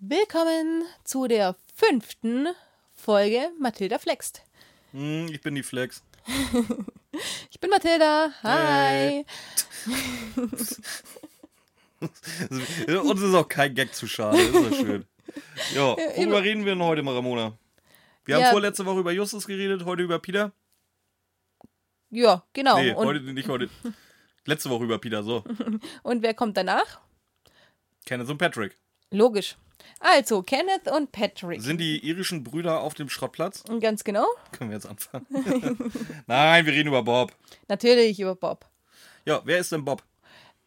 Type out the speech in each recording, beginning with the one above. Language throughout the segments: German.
Willkommen zu der fünften Folge Mathilda Flext. Hm, ich bin die Flex. Ich bin Mathilda. Hi. Hey. Uns ist auch kein Gag zu schade, ist ja schön. Ja, worüber reden wir denn heute mal, Ramona? Wir haben Ja. vorletzte Woche über Justus geredet, heute über Peter. Ja, genau. Nee, heute nicht heute. Letzte Woche über Peter, so. und wer kommt danach? Kenneth und Patrick. Logisch. Also, Kenneth und Patrick. Sind die irischen Brüder auf dem Schrottplatz? Ganz genau. Können wir jetzt anfangen? Nein, wir reden über Bob. Natürlich über Bob. Ja, wer ist denn Bob?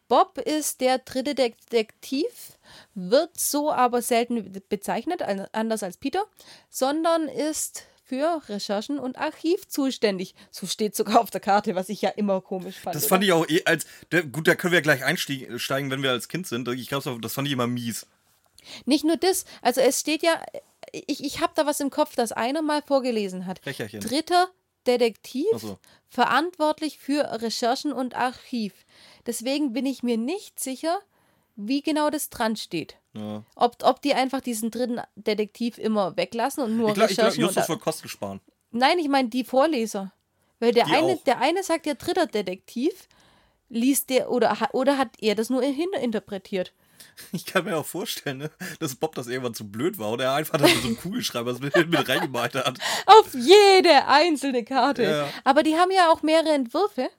Bob ist der dritte Detektiv, wird so aber selten bezeichnet, an- anders als Peter, sondern ist für Recherchen und Archiv zuständig. So steht sogar auf der Karte, was ich ja immer komisch fand. Das oder? fand ich auch eh als. Der, gut, da können wir gleich einsteigen, wenn wir als Kind sind. Ich glaube, das fand ich immer mies. Nicht nur das, also es steht ja, ich, ich habe da was im Kopf, das einer mal vorgelesen hat. Recherchen. Dritter Detektiv, so. verantwortlich für Recherchen und Archiv. Deswegen bin ich mir nicht sicher, wie genau das dran steht. Ja. Ob, ob die einfach diesen dritten Detektiv immer weglassen und nur Ich glaube, glaub, Justus wird Kosten sparen. Nein, ich meine die Vorleser. Weil der Die eine, auch. der eine sagt ja dritter Detektiv, liest der oder, oder hat er das nur hininterpretiert? Ich kann mir auch vorstellen, ne, dass Bob das irgendwann zu blöd war und er einfach das mit so einem Kugelschreiber mit, mit reingemalt hat. Auf jede einzelne Karte. Ja. Aber die haben ja auch mehrere Entwürfe.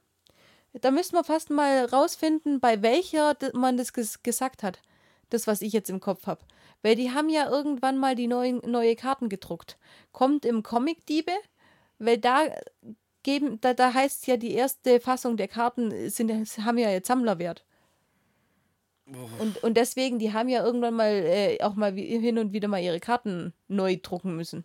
Da müssten wir fast mal rausfinden, bei welcher man das ges gesagt hat. Das, was ich jetzt im Kopf habe. Weil die haben ja irgendwann mal die neuen, neue Karten gedruckt. Kommt im Comic Diebe, weil da geben, da, da heißt ja, die erste Fassung der Karten sind, haben ja jetzt Sammlerwert. Und, und deswegen, die haben ja irgendwann mal äh, auch mal hin und wieder mal ihre Karten neu drucken müssen.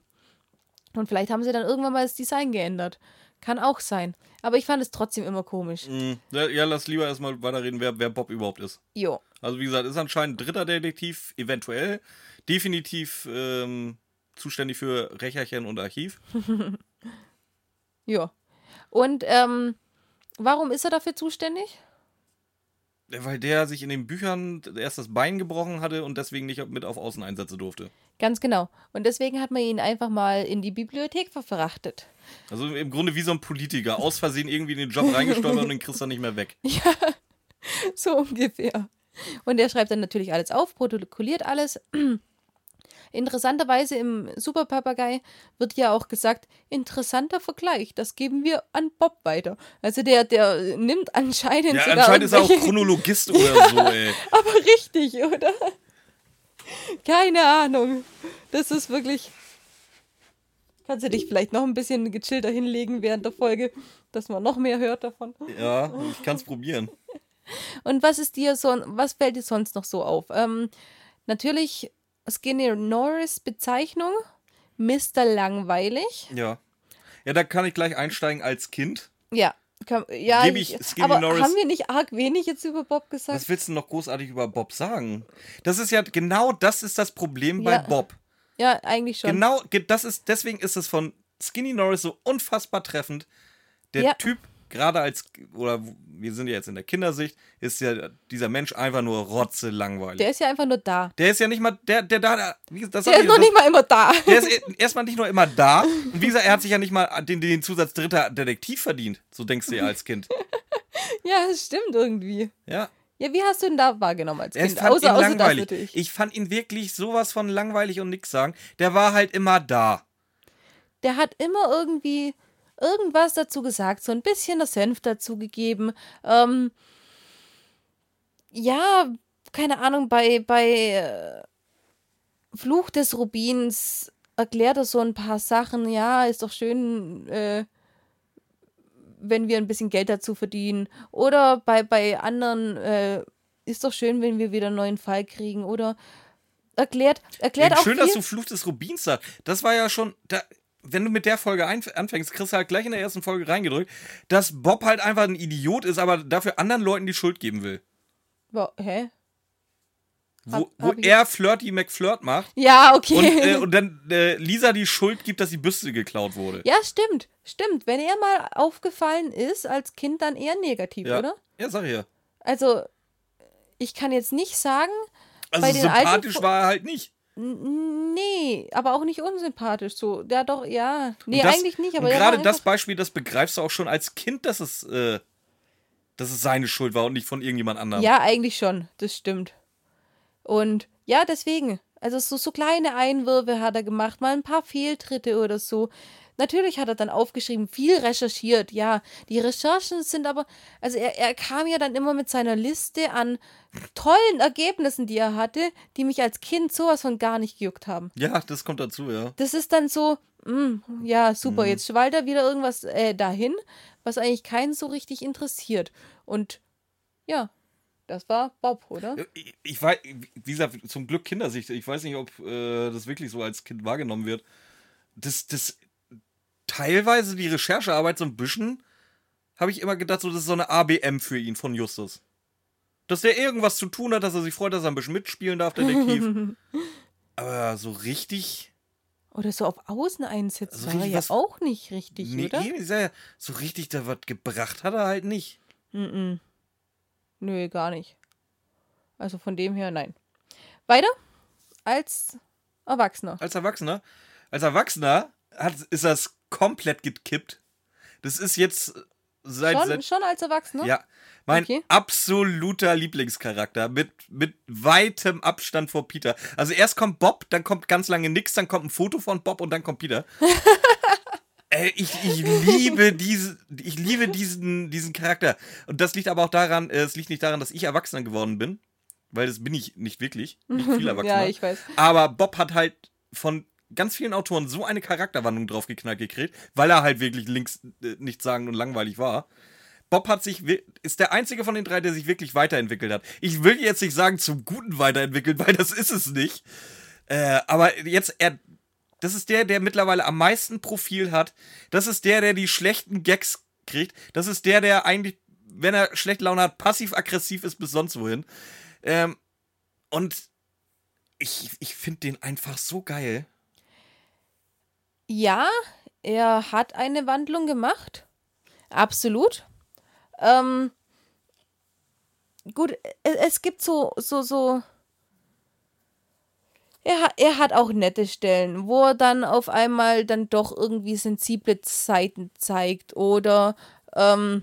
Und vielleicht haben sie dann irgendwann mal das Design geändert. Kann auch sein. Aber ich fand es trotzdem immer komisch. Mhm. Ja, ja, lass lieber erstmal weiterreden, wer, wer Bob überhaupt ist. Jo. Also wie gesagt, ist anscheinend dritter Detektiv, eventuell. Definitiv ähm, zuständig für Recherchen und Archiv. Jo. Und ähm, warum ist er dafür zuständig? Weil der sich in den Büchern erst das Bein gebrochen hatte und deswegen nicht mit auf Außeneinsätze durfte. Ganz genau. Und deswegen hat man ihn einfach mal in die Bibliothek verfrachtet. Also im Grunde wie so ein Politiker. Aus Versehen irgendwie in den Job reingestolpert und den kriegst du dann nicht mehr weg. So ungefähr. Und er schreibt dann natürlich alles auf, protokolliert alles. Interessanterweise im Superpapagei wird ja auch gesagt, interessanter Vergleich, das geben wir an Bob weiter. Also der, der nimmt anscheinend Ja, sogar anscheinend ist er auch Chronologist oder so, ey. Aber richtig, oder? Keine Ahnung. Das ist wirklich. Kannst du dich vielleicht noch ein bisschen gechillter hinlegen während der Folge, dass man noch mehr hört davon? Ja, ich kann's probieren. Und was ist dir so, was fällt dir sonst noch so auf? Ähm, natürlich Skinny Norris Bezeichnung, Mr. Langweilig. Ja. Ja, da kann ich gleich einsteigen als Kind. Ja. Kann, ja, ich Skinny aber Norris- haben wir nicht arg wenig jetzt über Bob gesagt? Was willst du noch großartig über Bob sagen? Das ist ja genau das ist das Problem bei Ja. Bob. Ja, eigentlich schon. Genau, ge- das ist, deswegen ist es von Skinny Norris so unfassbar treffend. Der Ja. Typ, gerade als, oder wir sind ja jetzt in der Kindersicht, ist ja dieser Mensch einfach nur rotze langweilig. Der ist ja einfach nur da. Der ist ja nicht mal, der, der da, der, wie das Der ist ich, noch das- nicht mal immer da. der ist e- erstmal nicht nur immer da. Und wie gesagt, er hat sich ja nicht mal den, den Zusatz dritter Detektiv verdient. So denkst du ja als Kind. Ja, das stimmt irgendwie. Ja. Ja, wie hast du ihn da wahrgenommen als Ich Kind? fand außer, ihn außer das langweilig. natürlich. Ich fand ihn wirklich sowas von langweilig und nix sagen. Der war halt immer da. Der hat immer irgendwie irgendwas dazu gesagt, so ein bisschen der Senf dazu gegeben. Ähm, ja, keine Ahnung, bei, bei äh, Fluch des Rubins erklärt er so ein paar Sachen. Ja, ist doch schön, äh, wenn wir ein bisschen Geld dazu verdienen. Oder bei, bei anderen, äh, ist doch schön, wenn wir wieder einen neuen Fall kriegen. Oder erklärt, erklärt auch Schön, viel. dass du Fluch des Rubins sagst. Das war ja schon. Da, wenn du mit der Folge anfängst, kriegst du halt gleich in der ersten Folge reingedrückt, dass Bob halt einfach ein Idiot ist, aber dafür anderen Leuten die Schuld geben will. Wo, hä? Wo, Hab- wo hab er Flirty McFlirt macht Ja, okay. und, äh, und dann äh, Lisa die Schuld gibt, dass die Büste geklaut wurde. ja, stimmt. Stimmt. Wenn er mal aufgefallen ist als Kind, dann eher negativ, Ja. oder? Ja, sag ich ja. Also, ich kann jetzt nicht sagen, Also bei den alten sympathisch war er halt nicht. Nee, aber auch nicht unsympathisch. So, ja doch, ja. Nee, das, eigentlich nicht, aber gerade das Beispiel, das begreifst du auch schon als Kind, dass es, äh, dass es seine Schuld war und nicht von irgendjemand anderem. Ja, eigentlich schon, das stimmt. Und ja, deswegen. Also so, so kleine Einwürfe hat er gemacht, mal ein paar Fehltritte oder so. Natürlich hat er dann aufgeschrieben, viel recherchiert, ja. Die Recherchen sind aber, also er, er kam ja dann immer mit seiner Liste an tollen Ergebnissen, die er hatte, die mich als Kind sowas von gar nicht gejuckt haben. Ja, das kommt dazu, ja. Das ist dann so, mm, ja, super, jetzt schwallt er wieder irgendwas äh, dahin, was eigentlich keinen so richtig interessiert. Und ja, das war Bob, oder? Ich, ich weiß, wie gesagt, zum Glück Kindersicht. Ich weiß nicht, ob äh, das wirklich so als Kind wahrgenommen wird. Das, das, teilweise die Recherchearbeit so ein bisschen, habe ich immer gedacht, so, das ist so eine ABM für ihn von Justus. Dass der irgendwas zu tun hat, dass er sich freut, dass er ein bisschen mitspielen darf, Detektiv. Aber so richtig. Oder so auf Außeneinsätze Also war er ja auch nicht richtig, Nee, oder? ja, so richtig da was gebracht hat er halt nicht. Mm-mm. Nö, gar nicht. Also von dem her, nein. Weiter als Erwachsener. Als Erwachsener. Als Erwachsener hat, ist das komplett gekippt. Das ist jetzt seit, Schon, seit schon als Erwachsener? Ja, mein Okay. absoluter Lieblingscharakter mit, mit weitem Abstand vor Peter. Also erst kommt Bob, dann kommt ganz lange nix, dann kommt ein Foto von Bob und dann kommt Peter. Ey, ich, ich liebe diese, ich liebe diesen, diesen Charakter. Und das liegt aber auch daran, äh, es liegt nicht daran, dass ich Erwachsener geworden bin, weil das bin ich nicht wirklich, nicht viel Erwachsener. Ja, ich weiß. Aber Bob hat halt von ganz vielen Autoren so eine Charakterwandlung draufgeknallt gekriegt, weil er halt wirklich links äh, nichtssagend und langweilig war. Bob hat sich, ist der einzige von den drei, der sich wirklich weiterentwickelt hat. Ich will jetzt nicht sagen zum Guten weiterentwickelt, weil das ist es nicht. Äh, aber jetzt, er, das ist der, der mittlerweile am meisten Profil hat. Das ist der, der die schlechten Gags kriegt. Das ist der, der eigentlich, wenn er schlechte Laune hat, passiv-aggressiv ist bis sonst wohin. Ähm, und ich, ich finde den einfach so geil. Ja, er hat eine Wandlung gemacht. Absolut. Ähm, gut, es, es gibt so, so, so. Er, er hat auch nette Stellen, wo er dann auf einmal dann doch irgendwie sensible Seiten zeigt oder ähm,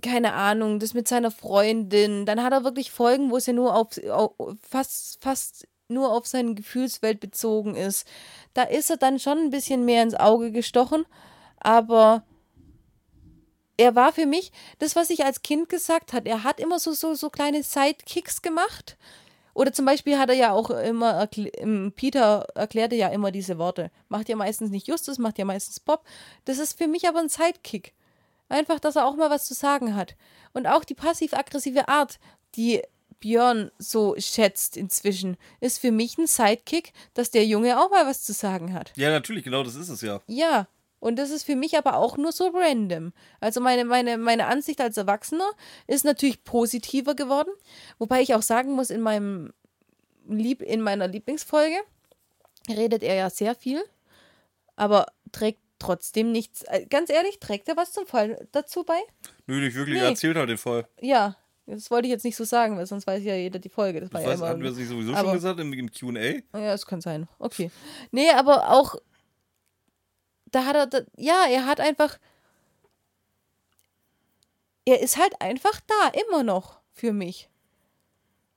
keine Ahnung, das mit seiner Freundin. Dann hat er wirklich Folgen, wo es ja nur auf, auf fast, fast nur auf seine Gefühlswelt bezogen ist. Da ist er dann schon ein bisschen mehr ins Auge gestochen, aber er war für mich, das, was ich als Kind gesagt hat, er hat immer so, so, so kleine Sidekicks gemacht. Oder zum Beispiel hat er ja auch immer, ähm, Peter erklärte ja immer diese Worte. Macht ja meistens nicht Justus, macht ja meistens Bob. Das ist für mich aber ein Sidekick. Einfach, dass er auch mal was zu sagen hat. Und auch die passiv-aggressive Art, die Björn so schätzt inzwischen, ist für mich ein Sidekick, dass der Junge auch mal was zu sagen hat. Ja, natürlich, genau das ist es ja. Ja, und das ist für mich aber auch nur so random. Also meine, meine, meine Ansicht als Erwachsener ist natürlich positiver geworden. Wobei ich auch sagen muss, in meinem Lieb in meiner Lieblingsfolge redet er ja sehr viel, aber trägt trotzdem nichts. äh, Ganz ehrlich, trägt er was zum Fall dazu bei? Nö, nicht wirklich, Nee. er erzählt halt den Fall. Ja, das wollte ich jetzt nicht so sagen, weil sonst weiß ja jeder die Folge. Das war Das ja weiß, immer, hatten wir das nicht sowieso aber- schon gesagt im, im QA? Ja, das kann sein. Okay. Nee, aber auch. Da hat er. Da, ja, er hat einfach. Er ist halt einfach da, immer noch für mich.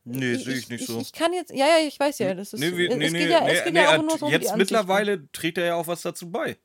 Nee, sehe ich nicht ich, so. Ich kann jetzt. Ja, ja, ich weiß ja. Das ist, nee, wie, es nee, geht nee, ja, nee, es geht nee, ja auch er- nur so um die jetzt Ansichten. mittlerweile trägt er ja auch was dazu bei.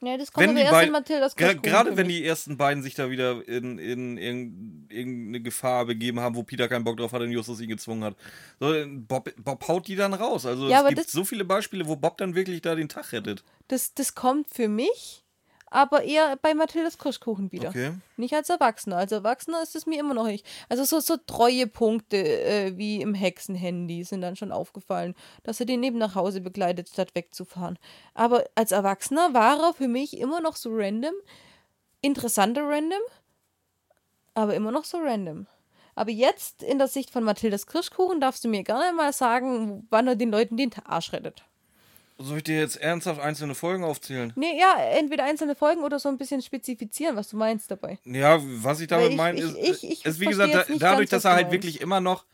Ja, das kommt Wenn aber erst beiden- in Mathildas Gra- Gerade wenn die ersten beiden sich da wieder in, in, in irgendeine Gefahr begeben haben, wo Peter keinen Bock drauf hat und Justus ihn gezwungen hat. So, Bob, Bob haut die dann raus. Also Ja, es gibt so viele Beispiele, wo Bob dann wirklich da den Tag rettet. Das, das kommt für mich, aber eher bei Mathildas Kirschkuchen wieder. Okay. Nicht als Erwachsener. Als Erwachsener ist es mir immer noch nicht. Also so, so treue Punkte äh, wie im Hexenhandy sind dann schon aufgefallen, dass er den neben nach Hause begleitet, statt wegzufahren. Aber als Erwachsener war er für mich immer noch so random. Interessanter random, aber immer noch so random. Aber jetzt in der Sicht von Mathildas Kirschkuchen darfst du mir gerne mal sagen, wann er den Leuten den Arsch rettet. Soll ich dir jetzt ernsthaft einzelne Folgen aufzählen? Nee, ja, entweder einzelne Folgen oder so ein bisschen spezifizieren, was du meinst dabei. Ja, was ich damit meine, ist, ich- ich ist wie gesagt, da, dadurch, dass er halt wirklich immer noch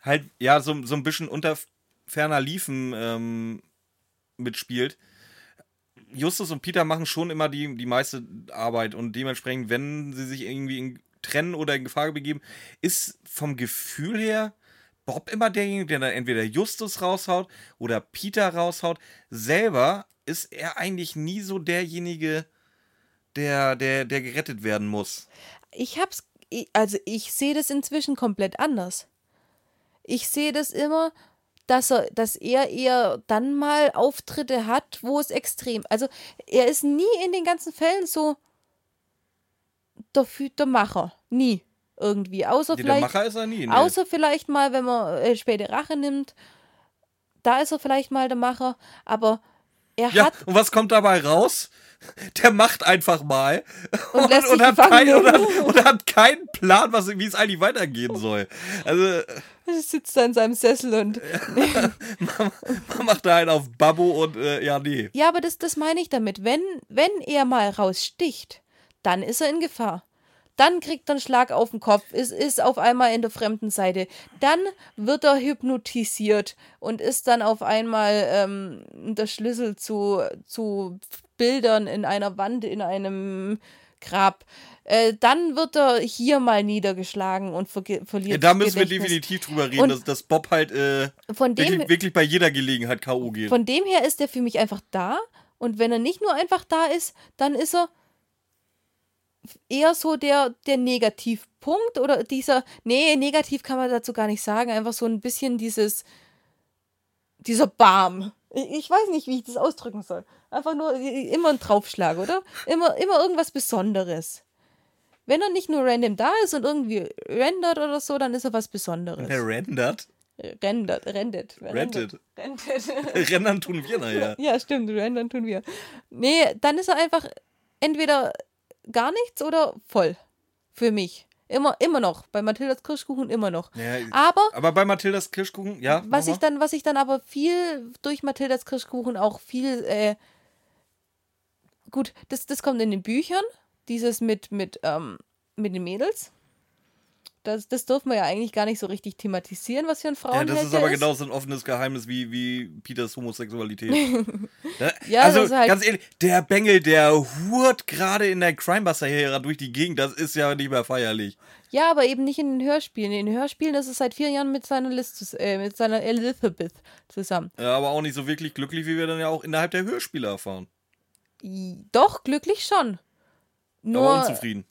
halt, ja, so, so ein bisschen unter ferner Liefen ähm, mitspielt. Justus und Peter machen schon immer die, die meiste Arbeit und dementsprechend, wenn sie sich irgendwie in, trennen oder in Gefahr begeben, ist vom Gefühl her Bob immer derjenige, der dann entweder Justus raushaut oder Peter raushaut. Selber ist er eigentlich nie so derjenige, der, der, der gerettet werden muss. Ich hab's, also ich sehe das inzwischen komplett anders. Ich sehe das immer, dass er, dass er eher dann mal Auftritte hat, wo es extrem, also er ist nie in den ganzen Fällen so der, der Macher, nie irgendwie, außer Nee, vielleicht, nie. Nee. außer vielleicht mal, wenn man äh, späte Rache nimmt, da ist er vielleicht mal der Macher, aber er ja, hat und was kommt dabei raus? Der macht einfach mal Und lässt sich hat, kein, und, hat, und hat keinen Plan, was, wie es eigentlich weitergehen soll. Also er sitzt da in seinem Sessel und man macht da einen auf Babbo und äh, ja, nee. Ja, aber das, das meine ich damit. Wenn, wenn er mal raussticht, dann ist er in Gefahr. Dann kriegt er einen Schlag auf den Kopf, ist, ist auf einmal in der fremden Seite. Dann wird er hypnotisiert und ist dann auf einmal ähm, der Schlüssel zu, zu Bildern in einer Wand, in einem Grab. Äh, dann wird er hier mal niedergeschlagen und verge- verliert Ja, da müssen wir definitiv drüber reden, Und- dass, dass Bob halt äh, dem, wirklich, wirklich bei jeder Gelegenheit K.O. geht. Von dem her ist er für mich einfach da. Und wenn er nicht nur einfach da ist, dann ist er eher so der, der Negativpunkt oder dieser, nee, negativ kann man dazu gar nicht sagen, einfach so ein bisschen dieses, dieser Barm. Ich, weiß nicht, wie ich das ausdrücken soll. Einfach nur immer ein Draufschlag, oder? Immer, immer irgendwas Besonderes. Wenn er nicht nur random da ist und irgendwie rendert oder so, dann ist er was Besonderes. Der rendert. Rendert, rendet. Rentet. Rendet. Rendern tun wir nachher. Ja, stimmt, rendern tun wir. Nee, dann ist er einfach entweder gar nichts oder voll. Für mich. Immer, immer noch. Bei Mathildas Kirschkuchen immer noch. Ja, Aber aber bei Mathildas Kirschkuchen, ja. was ich dann, was ich dann aber viel durch Mathildas Kirschkuchen auch viel, äh, gut, das, das kommt in den Büchern, dieses mit, mit, ähm, mit den Mädels. Das, das dürfen wir ja eigentlich gar nicht so richtig thematisieren, was für ein Ja, Frauenheld das ist aber genauso ein offenes Geheimnis wie, wie Peters Homosexualität. Da- Ja, also, das ist halt- ganz ehrlich, der Bengel, der hurt gerade in der Crimebuster-Ära durch die Gegend, das ist ja nicht mehr feierlich. Ja, aber eben nicht in den Hörspielen. In den Hörspielen ist es seit vier Jahren mit seiner Liz, äh, mit seiner Elizabeth zusammen. Ja, aber auch nicht so wirklich glücklich, wie wir dann ja auch innerhalb der Hörspiele erfahren. Doch, glücklich schon. aber Nur, unzufrieden.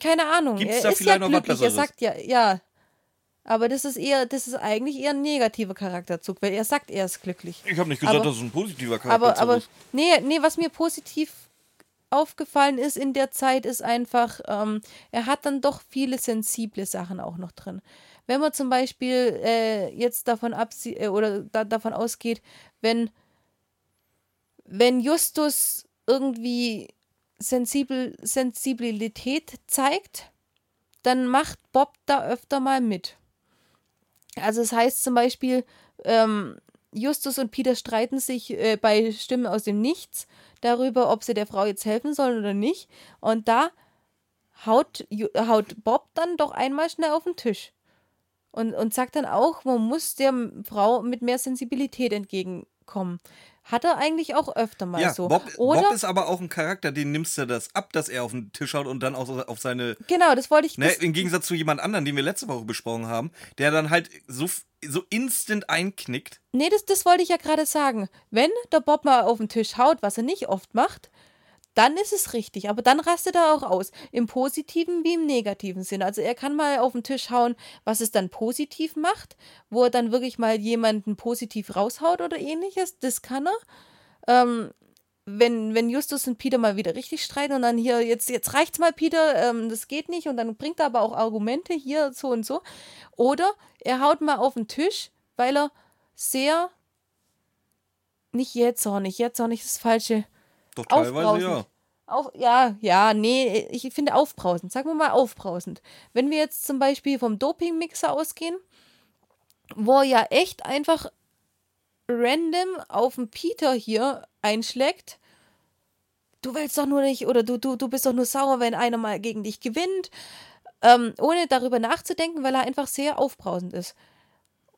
Keine Ahnung. Gibt's er da ist vielleicht ja noch was glücklich, er Besseres? sagt ja, ja. Aber das ist eher, das ist eigentlich eher ein negativer Charakterzug, weil er sagt, er ist glücklich. Ich habe nicht gesagt, aber- dass es ein positiver Charakter Aber, aber, ist. nee, nee, was mir positiv aufgefallen ist in der Zeit, ist einfach, ähm, er hat dann doch viele sensible Sachen auch noch drin. Wenn man zum Beispiel äh, jetzt davon absie äh, oder da, davon ausgeht, wenn, wenn Justus irgendwie sensibel, Sensibilität zeigt, dann macht Bob da öfter mal mit. Also es heißt zum Beispiel, ähm, Justus und Peter streiten sich äh, bei Stimmen aus dem Nichts darüber, ob sie der Frau jetzt helfen sollen oder nicht. Und da haut, haut Bob dann doch einmal schnell auf den Tisch. Und, und sagt dann auch, man muss der Frau mit mehr Sensibilität entgegenkommen. Hat er eigentlich auch öfter mal Ja, so. Bob, Oder, Bob ist aber auch ein Charakter, den nimmst du das ab, dass er auf den Tisch haut und dann auch auf seine. genau, das wollte ich. Ne, Im Gegensatz zu jemand anderen, den wir letzte Woche besprochen haben, der dann halt so, so instant einknickt. Nee, das, das wollte ich ja gerade sagen. Wenn der Bob mal auf den Tisch haut, was er nicht oft macht, dann ist es richtig. Aber dann rastet er auch aus. Im positiven wie im negativen Sinn. Also er kann mal auf den Tisch hauen, was es dann positiv macht, wo er dann wirklich mal jemanden positiv raushaut oder ähnliches. Das kann er. Ähm, wenn, wenn Justus und Peter mal wieder richtig streiten und dann hier, jetzt, jetzt reicht's mal, Peter, ähm, das geht nicht und dann bringt er aber auch Argumente hier so und so. Oder er haut mal auf den Tisch, weil er sehr nicht jähzornig, jähzornig ist das falsche. Doch teilweise ja. Auf, ja, ja, nee, ich finde aufbrausend. Sagen wir mal aufbrausend. Wenn wir jetzt zum Beispiel vom Dopingmixer ausgehen, wo er ja echt einfach random auf den Peter hier einschlägt. Du willst doch nur nicht, oder du, du, du bist doch nur sauer, wenn einer mal gegen dich gewinnt, ähm, ohne darüber nachzudenken, weil er einfach sehr aufbrausend ist.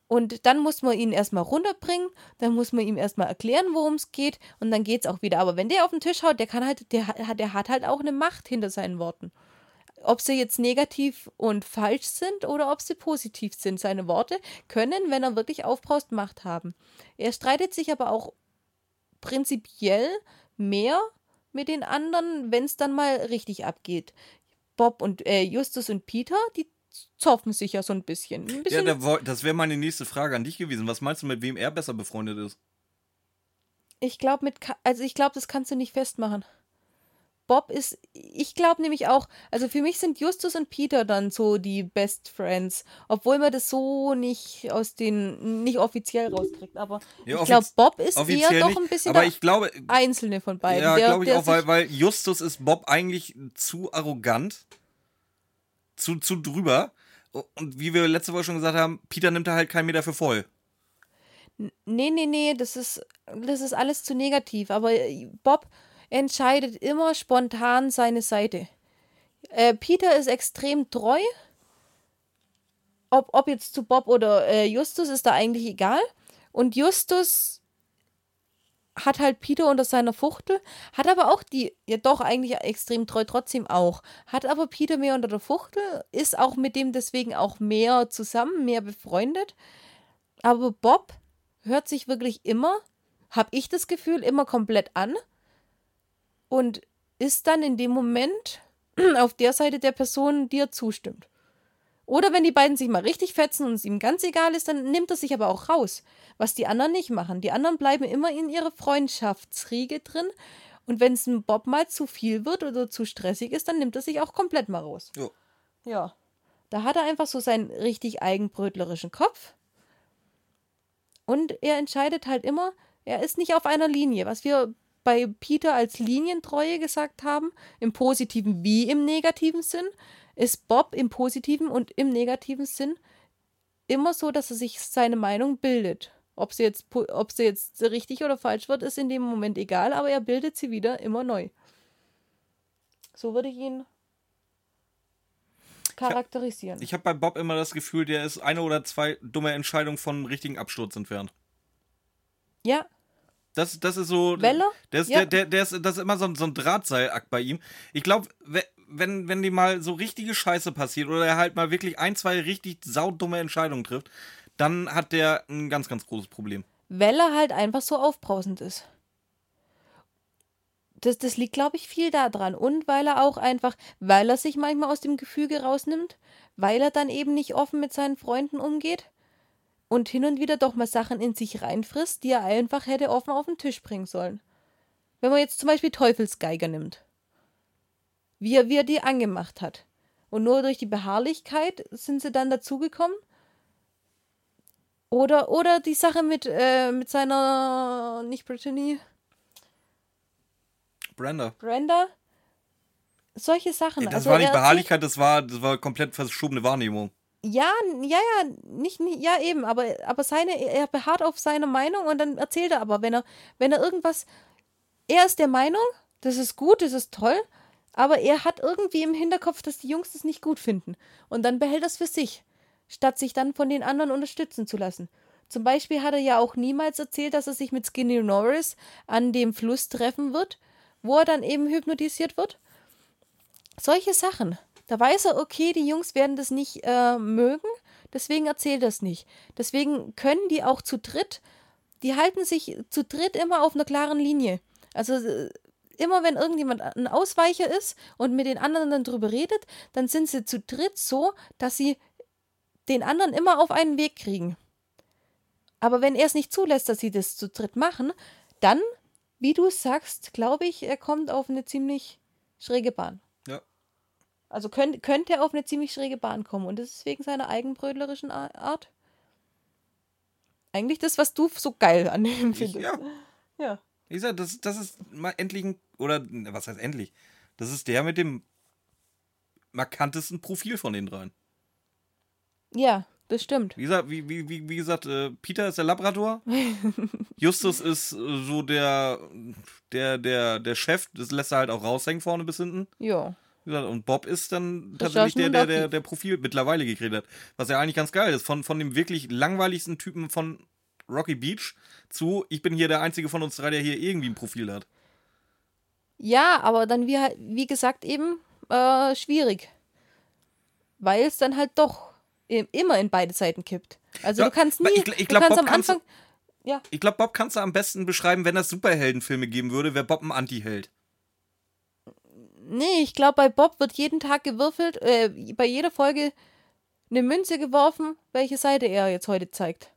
Und dann muss man ihn erstmal runterbringen, dann muss man ihm erstmal erklären, worum es geht, und dann geht es auch wieder. Aber wenn der auf den Tisch haut, der kann halt, der, der hat halt auch eine Macht hinter seinen Worten. Ob sie jetzt negativ und falsch sind oder ob sie positiv sind. Seine Worte können, wenn er wirklich aufbraust, Macht haben. Er streitet sich aber auch prinzipiell mehr mit den anderen, wenn es dann mal richtig abgeht. Bob und äh, Justus und Peter, die zoffen sich ja so ein bisschen. Ein bisschen Ja, das wäre meine nächste Frage an dich gewesen. Was meinst du, mit wem er besser befreundet ist? ich glaube, mit, also ich glaube, das kannst du nicht festmachen. Bob ist, ich glaube nämlich auch, also für mich sind Justus und Peter dann so die Best Friends, obwohl man das so nicht aus den, nicht offiziell rauskriegt, aber Ja, ich glaube, Bob ist eher doch ein bisschen aber der ich glaube, Einzelne von beiden. ja, glaube ich der auch, weil, weil Justus ist Bob eigentlich zu arrogant, zu, zu drüber. Und wie wir letzte Woche schon gesagt haben, Peter nimmt da halt keinen Meter für voll. Nee, nee, nee, das ist, das ist alles zu negativ. Aber äh, Bob entscheidet immer spontan seine Seite. Äh, Peter ist extrem treu. Ob, ob jetzt zu Bob oder äh, Justus ist da eigentlich egal. Und Justus hat halt Peter unter seiner Fuchtel, hat aber auch die, ja doch eigentlich extrem treu trotzdem auch, hat aber Peter mehr unter der Fuchtel, ist auch mit dem deswegen auch mehr zusammen, mehr befreundet. Aber Bob hört sich wirklich immer, habe ich das Gefühl, immer komplett an und ist dann in dem Moment auf der Seite der Person, die er zustimmt. Oder wenn die beiden sich mal richtig fetzen und es ihm ganz egal ist, dann nimmt er sich aber auch raus, was die anderen nicht machen. Die anderen bleiben immer in ihrer Freundschaftsriege drin und wenn es einem Bob mal zu viel wird oder zu stressig ist, dann nimmt er sich auch komplett mal raus. Jo. Ja. Da hat er einfach so seinen richtig eigenbrötlerischen Kopf. Und er entscheidet halt immer, er ist nicht auf einer Linie. Was wir bei Peter als Linientreue gesagt haben, im positiven wie im negativen Sinn, ist Bob im positiven und im negativen Sinn immer so, dass er sich seine Meinung bildet. Ob sie, jetzt, ob sie jetzt richtig oder falsch wird, ist in dem Moment egal, aber er bildet sie wieder immer neu. So würde ich ihn charakterisieren. Ich habe bei Bob immer das Gefühl, der ist eine oder zwei dumme Entscheidungen von einem richtigen Absturz entfernt. ja, Das, das ist so. Weller? Der ist, Ja. der, der, der ist, das ist immer so, ein- so ein Drahtseilakt bei ihm. Ich glaube, wenn, wenn die mal so richtige Scheiße passiert oder er halt mal wirklich ein, zwei richtig saudumme Entscheidungen trifft, dann hat der ein ganz, ganz großes Problem. weil er halt einfach so aufbrausend ist. Das, das liegt, glaube ich, viel daran. Und weil er auch einfach, weil er sich manchmal aus dem Gefüge rausnimmt, weil er dann eben nicht offen mit seinen Freunden umgeht und hin und wieder doch mal Sachen in sich reinfrisst, die er einfach hätte offen auf den Tisch bringen sollen. Wenn man jetzt zum Beispiel Teufelsgeiger nimmt, wie er, wie er die angemacht hat. Und nur durch die Beharrlichkeit sind sie dann dazugekommen. Oder, oder die Sache mit, äh, mit seiner, nicht Brittany, Brenda. Brenda. Solche Sachen. Das Also war nicht Beharrlichkeit, das war, das war komplett verschobene Wahrnehmung. Ja, ja, ja, nicht, nicht ja eben, aber, aber seine, er beharrt auf seiner Meinung und dann erzählt er aber, wenn er, wenn er irgendwas, er ist der Meinung, das ist gut, das ist toll, aber er hat irgendwie im Hinterkopf, dass die Jungs das nicht gut finden. Und dann behält er es für sich, statt sich dann von den anderen unterstützen zu lassen. Zum Beispiel hat er ja auch niemals erzählt, dass er sich mit Skinny Norris an dem Fluss treffen wird, wo er dann eben hypnotisiert wird. Solche Sachen. Da weiß er, okay, die Jungs werden das nicht äh, mögen, deswegen erzählt er es nicht. Deswegen können die auch zu dritt, die halten sich zu dritt immer auf einer klaren Linie. Also äh, immer wenn irgendjemand ein Ausweicher ist und mit den anderen dann drüber redet, dann sind sie zu dritt so, dass sie den anderen immer auf einen Weg kriegen. Aber wenn er es nicht zulässt, dass sie das zu dritt machen, dann, wie du sagst, glaube ich, er kommt auf eine ziemlich schräge Bahn. Ja. Also könnt, könnte er auf eine ziemlich schräge Bahn kommen. Und das ist wegen seiner eigenbrötlerischen A- Art. Eigentlich das, was du so geil an ihm Ich, findest. ja, ja. Wie gesagt, das, das ist mal endlich ein, oder ne, was heißt endlich? Das ist der mit dem markantesten Profil von den dreien. Ja, Das stimmt. Wie gesagt, wie, wie, wie, wie gesagt äh, Peter ist der Labrador. Justus ist äh, so der, der, der, der Chef. Das lässt er halt auch raushängen vorne bis hinten. Ja. Und Bob ist dann Das tatsächlich der, der, der, der Profil mittlerweile gekriegt hat. Was ja eigentlich ganz geil ist. Von, von dem wirklich langweiligsten Typen von Rocky Beach zu, ich bin hier der einzige von uns drei, der hier irgendwie ein Profil hat. Ja, aber dann wie, wie gesagt eben äh, schwierig. Weil es dann halt doch im- immer in beide Seiten kippt. Also Ja, du kannst nie, ich ich du glaub, kannst Bob am kannst du- Anfang, ja, Ich glaube, Bob kannst du am besten beschreiben, wenn es Superheldenfilme geben würde, wäre Bob ein Anti-Held. nee, ich glaube bei Bob wird jeden Tag gewürfelt, äh, bei jeder Folge eine Münze geworfen, welche Seite er jetzt heute zeigt.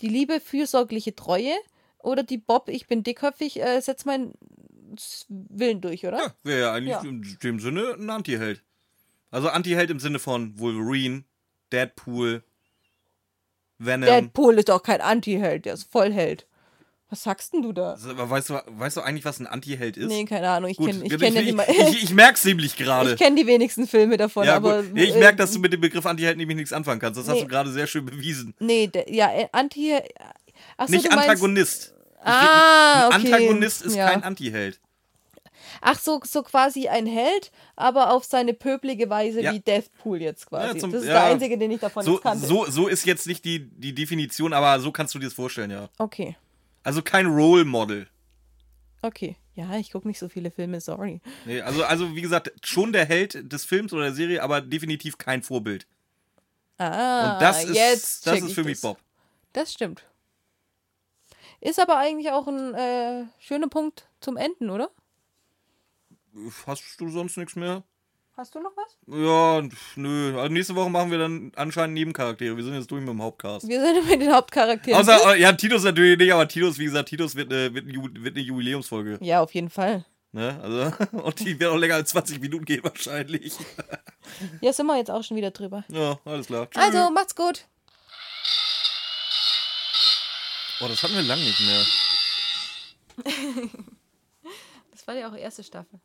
Die liebe, fürsorgliche Treue oder die Bob, ich bin dickköpfig, äh, setz meinen Willen durch, oder? Ja, wäre ja eigentlich Ja. in dem Sinne ein Anti-Held. Also Anti-Held im Sinne von Wolverine, Deadpool, Venom. Deadpool ist doch kein Anti-Held, der ist Vollheld. Was sagst denn du da? Also, weißt du, weißt du eigentlich, was ein Anti-Held ist? Nee, keine Ahnung, ich kenne ich ich, kenn ja ich, die, me- ich, ich merk's nämlich gerade. ich kenn die wenigsten Filme davon, Ja, aber. gut. Ich äh, merke, dass du mit dem Begriff Anti-Held nämlich nichts anfangen kannst. Das hast Nee. du gerade sehr schön bewiesen. Nee, ja, äh, Anti. Achso, Nicht Antagonist. Ah, Ein okay. Antagonist ist Ja. kein Anti-Held. Ach so, so quasi ein Held, aber auf seine pöblige Weise Ja. wie Deathpool jetzt quasi. Ja, zum- das ist ja. der einzige, den ich davon So, kannte. so, so ist jetzt nicht die, die Definition, aber so kannst du dir das vorstellen, ja. Okay, Also kein Role Model. okay. Ja, ich gucke nicht so viele Filme, sorry. Nee, also, also wie gesagt, schon der Held des Films oder der Serie, aber definitiv kein Vorbild. Ah, Und das ist, jetzt das ist ich für mich das. Bob. Das stimmt. Ist aber eigentlich auch ein äh, schöner Punkt zum Enden, oder? Hast du sonst nichts mehr? Hast du noch was? Ja, nö. Also nächste Woche machen wir dann anscheinend Nebencharaktere. Wir sind jetzt durch mit dem Hauptcast. Wir sind mit den Hauptcharakteren. Außer, äh, ja, Titus natürlich nicht, aber Titus, wie gesagt, Titus wird, eine wird eine Jubiläumsfolge. ja, auf jeden Fall. Ne? Also, und die wird auch länger als 20 Minuten gehen wahrscheinlich. Ja, sind wir jetzt auch schon wieder drüber. Ja, alles klar. Tschüss. Also, macht's gut. Oh, das hatten wir lang nicht mehr. Das war ja auch erste Staffel.